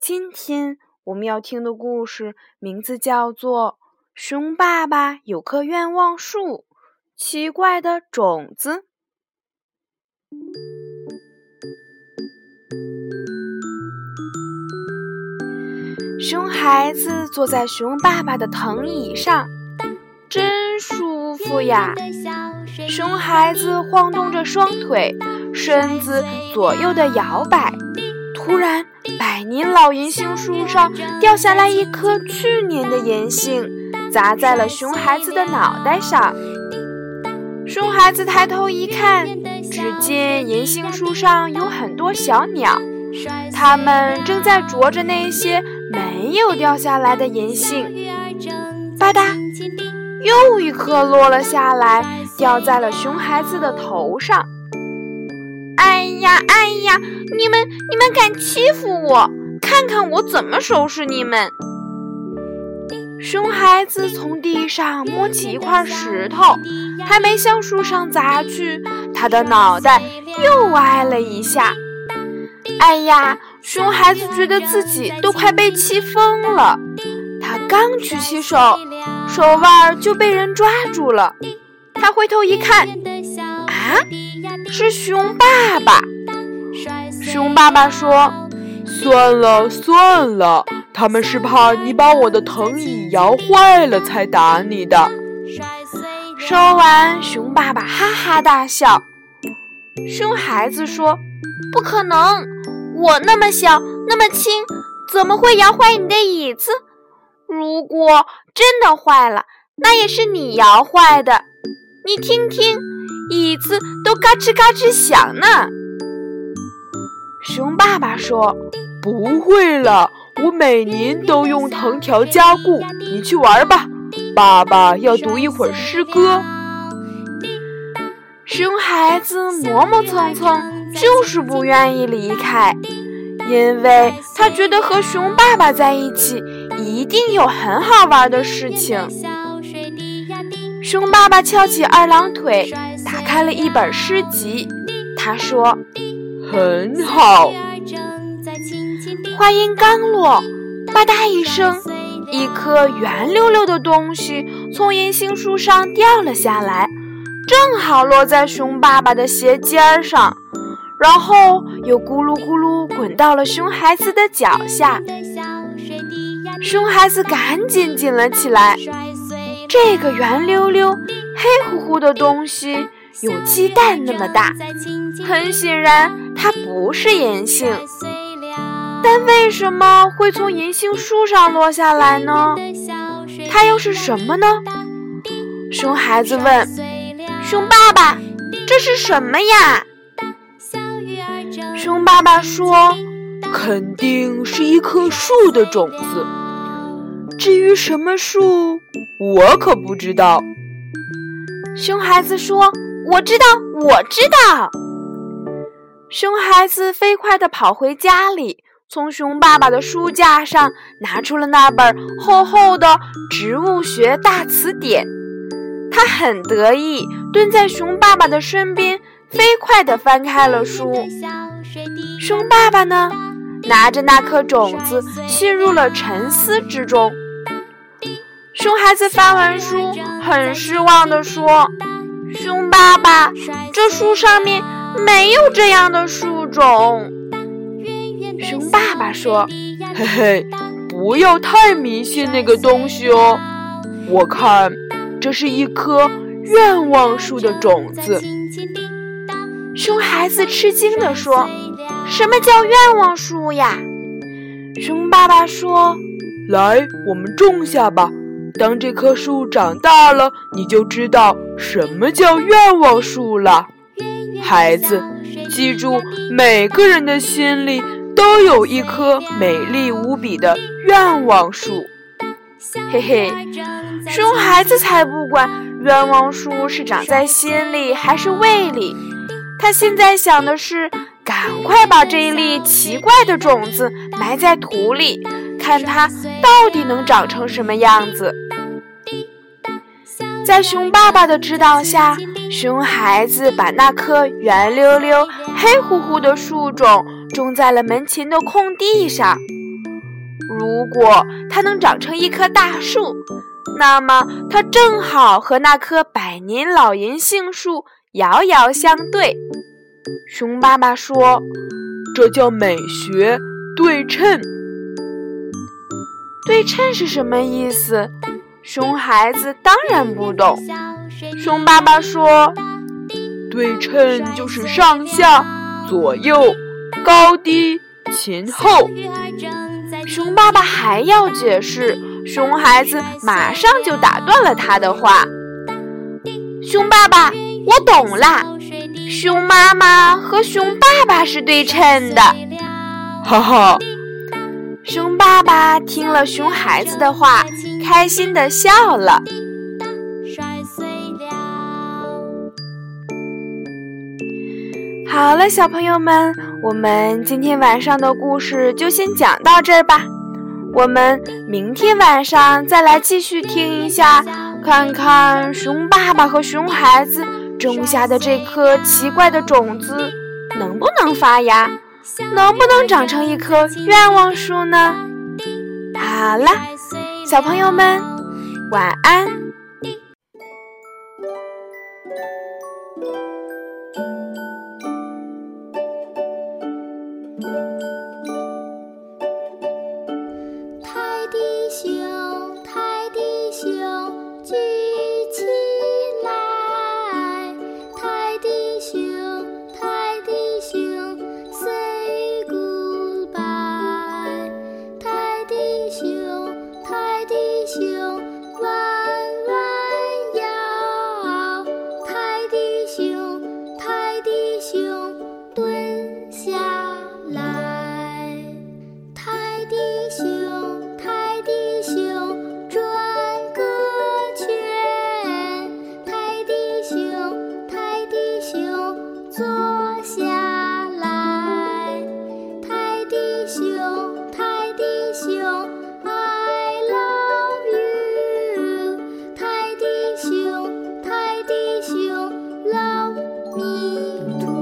今天我们要听的故事名字叫做《熊爸爸有棵愿望树：奇怪的种子》。熊孩子坐在熊爸爸的藤椅上，真舒服呀！熊孩子晃动着双腿，身子左右的摇摆。突然，百年老银杏树上掉下来一颗去年的银杏，砸在了熊孩子的脑袋上。熊孩子抬头一看，只见银杏树上有很多小鸟，它们正在啄着那些没有掉下来的银杏。吧嗒，又一颗落了下来，掉在了熊孩子的头上。哎呀，哎呀！你们，你们敢欺负我？看看我怎么收拾你们！熊孩子从地上摸起一块石头，还没向树上砸去，他的脑袋又挨了一下。哎呀，熊孩子觉得自己都快被气疯了。他刚举起手，手腕就被人抓住了。他回头一看，啊，是熊爸爸。熊爸爸说：“算了算了，他们是怕你把我的藤椅摇坏了才打你的。”说完，熊爸爸哈哈大笑。熊孩子说：“不可能，我那么小那么轻，怎么会摇坏你的椅子？如果真的坏了，那也是你摇坏的。你听听，椅子都嘎吱嘎吱响呢。”熊爸爸说：“不会了，我每年都用藤条加固。你去玩吧，爸爸要读一会儿诗歌。”熊孩子磨磨蹭蹭，就是不愿意离开，因为他觉得和熊爸爸在一起一定有很好玩的事情。熊爸爸翘起二郎腿，打开了一本诗集，他说。很好。话音刚落，吧嗒一声，一颗圆溜溜的东西从银杏树上掉了下来，正好落在熊爸爸的鞋尖上，然后又咕噜咕噜滚到了熊孩子的脚下。熊孩子赶紧紧了起来。这个圆溜溜、黑乎乎的东西。有鸡蛋那么大，很显然它不是银杏，但为什么会从银杏树上落下来呢？它又是什么呢？熊孩子问熊爸爸：“这是什么呀？”熊爸爸说：“肯定是一棵树的种子。至于什么树，我可不知道。”熊孩子说。我知道，我知道。熊孩子飞快地跑回家里，从熊爸爸的书架上拿出了那本厚厚的《植物学大词典》。他很得意，蹲在熊爸爸的身边，飞快地翻开了书。熊爸爸呢，拿着那颗种子，陷入了沉思之中。熊孩子翻完书，很失望地说。熊爸爸，这书上面没有这样的树种。熊爸爸说：“嘿嘿，不要太迷信那个东西哦。我看这是一棵愿望树的种子。”熊孩子吃惊地说：“什么叫愿望树呀？”熊爸爸说：“来，我们种下吧。”当这棵树长大了，你就知道什么叫愿望树了。孩子，记住，每个人的心里都有一棵美丽无比的愿望树。嘿嘿，熊孩子才不管愿望树是长在心里还是胃里，他现在想的是赶快把这一粒奇怪的种子埋在土里，看它到底能长成什么样子。在熊爸爸的指导下，熊孩子把那颗圆溜溜、黑乎乎的树种种在了门前的空地上。如果它能长成一棵大树，那么它正好和那棵百年老银杏树遥遥相对。熊爸爸说：“这叫美学对称。对称是什么意思？”熊孩子当然不懂。熊爸爸说：“对称就是上下、左右、高低、前后。”熊爸爸还要解释，熊孩子马上就打断了他的话：“熊爸爸，我懂啦，熊妈妈和熊爸爸是对称的。”哈哈。熊爸爸听了熊孩子的话，开心的笑了。好了，小朋友们，我们今天晚上的故事就先讲到这儿吧。我们明天晚上再来继续听一下，看看熊爸爸和熊孩子种下的这颗奇怪的种子能不能发芽。能不能长成一棵愿望树呢？好了，小朋友们，晚安。Thank you.